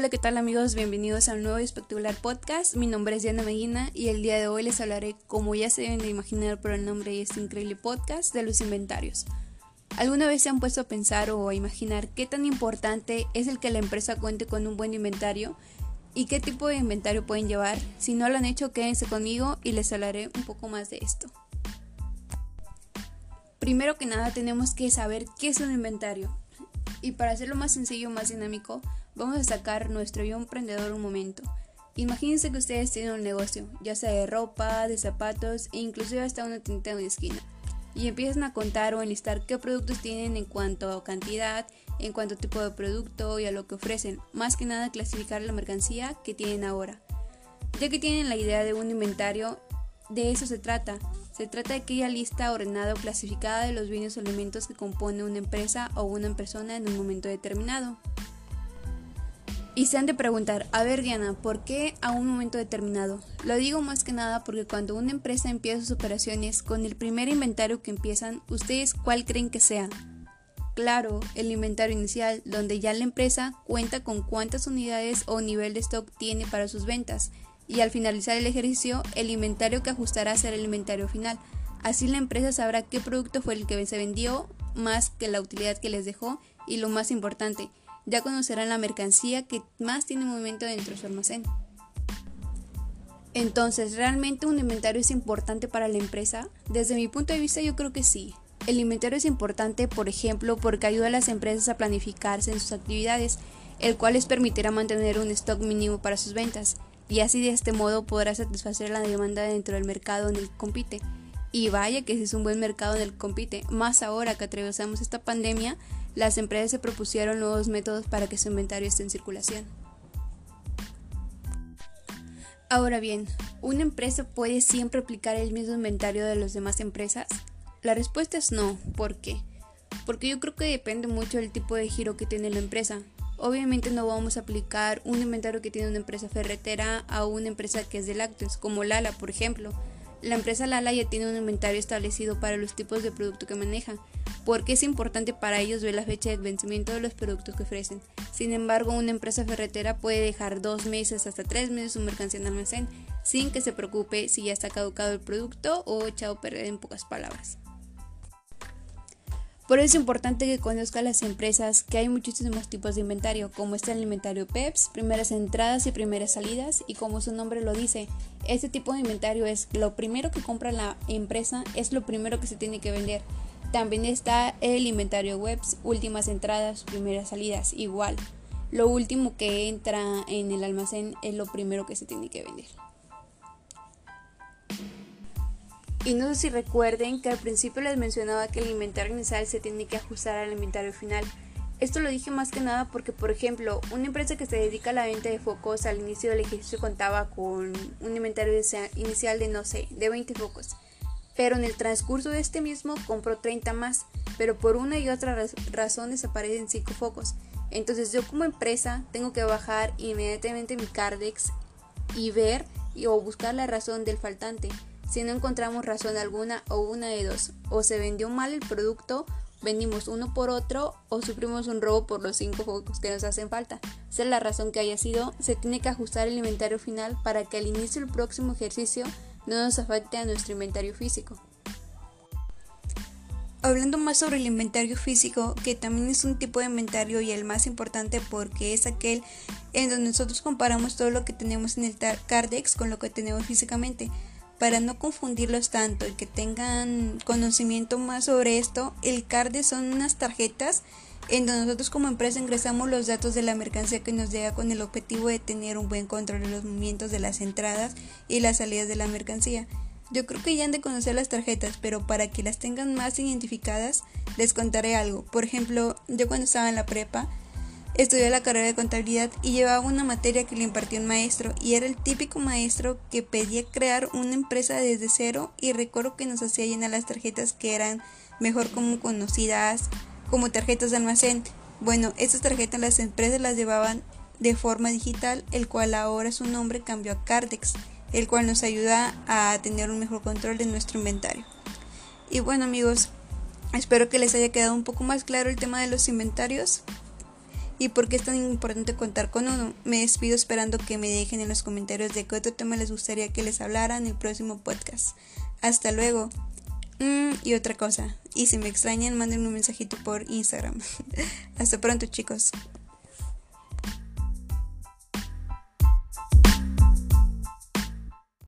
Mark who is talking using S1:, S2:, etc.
S1: Hola, ¿qué tal amigos? Bienvenidos a un nuevo espectacular podcast. Mi nombre es Diana Medina y el día de hoy les hablaré, como ya se deben de imaginar por el nombre de este increíble podcast, de los inventarios. ¿Alguna vez se han puesto a pensar o a imaginar qué tan importante es el que la empresa cuente con un buen inventario y qué tipo de inventario pueden llevar? Si no lo han hecho, quédense conmigo y les hablaré un poco más de esto. Primero que nada tenemos que saber qué es un inventario. Y para hacerlo más sencillo, más dinámico, vamos a sacar nuestro yo emprendedor un momento. Imagínense que ustedes tienen un negocio, ya sea de ropa, de zapatos e inclusive hasta una tinta en una esquina. Y empiezan a contar o enlistar qué productos tienen en cuanto a cantidad, en cuanto a tipo de producto y a lo que ofrecen. Más que nada clasificar la mercancía que tienen ahora. Ya que tienen la idea de un inventario, de eso se trata. Se trata de aquella lista ordenada o clasificada de los bienes o elementos que compone una empresa o una persona en un momento determinado. Y se han de preguntar, a ver Diana, ¿por qué a un momento determinado? Lo digo más que nada porque cuando una empresa empieza sus operaciones con el primer inventario que empiezan, ¿ustedes cuál creen que sea? Claro, el inventario inicial, donde ya la empresa cuenta con cuántas unidades o nivel de stock tiene para sus ventas y al finalizar el ejercicio el inventario que ajustará será el inventario final. Así la empresa sabrá qué producto fue el que se vendió más que la utilidad que les dejó y lo más importante, ya conocerán la mercancía que más tiene movimiento dentro de su almacén. Entonces, ¿realmente un inventario es importante para la empresa? Desde mi punto de vista yo creo que sí. El inventario es importante, por ejemplo, porque ayuda a las empresas a planificarse en sus actividades, el cual les permitirá mantener un stock mínimo para sus ventas y así de este modo podrá satisfacer la demanda dentro del mercado en el que compite. Y vaya que es un buen mercado en el que compite, más ahora que atravesamos esta pandemia, las empresas se propusieron nuevos métodos para que su inventario esté en circulación. Ahora bien, ¿una empresa puede siempre aplicar el mismo inventario de las demás empresas? La respuesta es no. ¿Por qué? Porque yo creo que depende mucho del tipo de giro que tiene la empresa. Obviamente no vamos a aplicar un inventario que tiene una empresa ferretera a una empresa que es de lácteos, como Lala, por ejemplo. La empresa Lala ya tiene un inventario establecido para los tipos de producto que maneja, porque es importante para ellos ver la fecha de vencimiento de los productos que ofrecen. Sin embargo, una empresa ferretera puede dejar dos meses hasta tres meses su mercancía en almacén, sin que se preocupe si ya está caducado el producto o echado a perder en pocas palabras. Por eso es importante que conozca las empresas que hay muchísimos tipos de inventario, como está el inventario PEPS, primeras entradas y primeras salidas, y como su nombre lo dice, este tipo de inventario es lo primero que compra la empresa, es lo primero que se tiene que vender. También está el inventario webs, últimas entradas, primeras salidas, igual. Lo último que entra en el almacén es lo primero que se tiene que vender. Y no sé si recuerden que al principio les mencionaba que el inventario inicial se tiene que ajustar al inventario final. Esto lo dije más que nada porque, por ejemplo, una empresa que se dedica a la venta de focos al inicio del ejercicio contaba con un inventario inicial de, no sé, de 20 focos. Pero en el transcurso de este mismo compró 30 más, pero por una y otra razón desaparecen 5 focos. Entonces yo como empresa tengo que bajar inmediatamente mi Cardex y ver o buscar la razón del faltante. Si no encontramos razón alguna o una de dos, o se vendió mal el producto, vendimos uno por otro o sufrimos un robo por los cinco focos que nos hacen falta. Sea la razón que haya sido, se tiene que ajustar el inventario final para que al inicio del próximo ejercicio no nos afecte a nuestro inventario físico. Hablando más sobre el inventario físico, que también es un tipo de inventario y el más importante porque es aquel en donde nosotros comparamos todo lo que tenemos en el Cardex con lo que tenemos físicamente. Para no confundirlos tanto y que tengan conocimiento más sobre esto, el CARDE son unas tarjetas en donde nosotros como empresa ingresamos los datos de la mercancía que nos llega con el objetivo de tener un buen control de los movimientos de las entradas y las salidas de la mercancía. Yo creo que ya han de conocer las tarjetas, pero para que las tengan más identificadas, les contaré algo. Por ejemplo, yo cuando estaba en la prepa, Estudié la carrera de contabilidad y llevaba una materia que le impartió un maestro y era el típico maestro que pedía crear una empresa desde cero y recuerdo que nos hacía llenar las tarjetas que eran mejor como conocidas como tarjetas de almacén. Bueno, estas tarjetas las empresas las llevaban de forma digital, el cual ahora su nombre cambió a Cardex, el cual nos ayuda a tener un mejor control de nuestro inventario. Y bueno amigos, espero que les haya quedado un poco más claro el tema de los inventarios. Y por qué es tan importante contar con uno. Me despido esperando que me dejen en los comentarios de qué otro tema les gustaría que les hablara en el próximo podcast. Hasta luego. Mm, y otra cosa, y si me extrañan, manden un mensajito por Instagram. Hasta pronto chicos.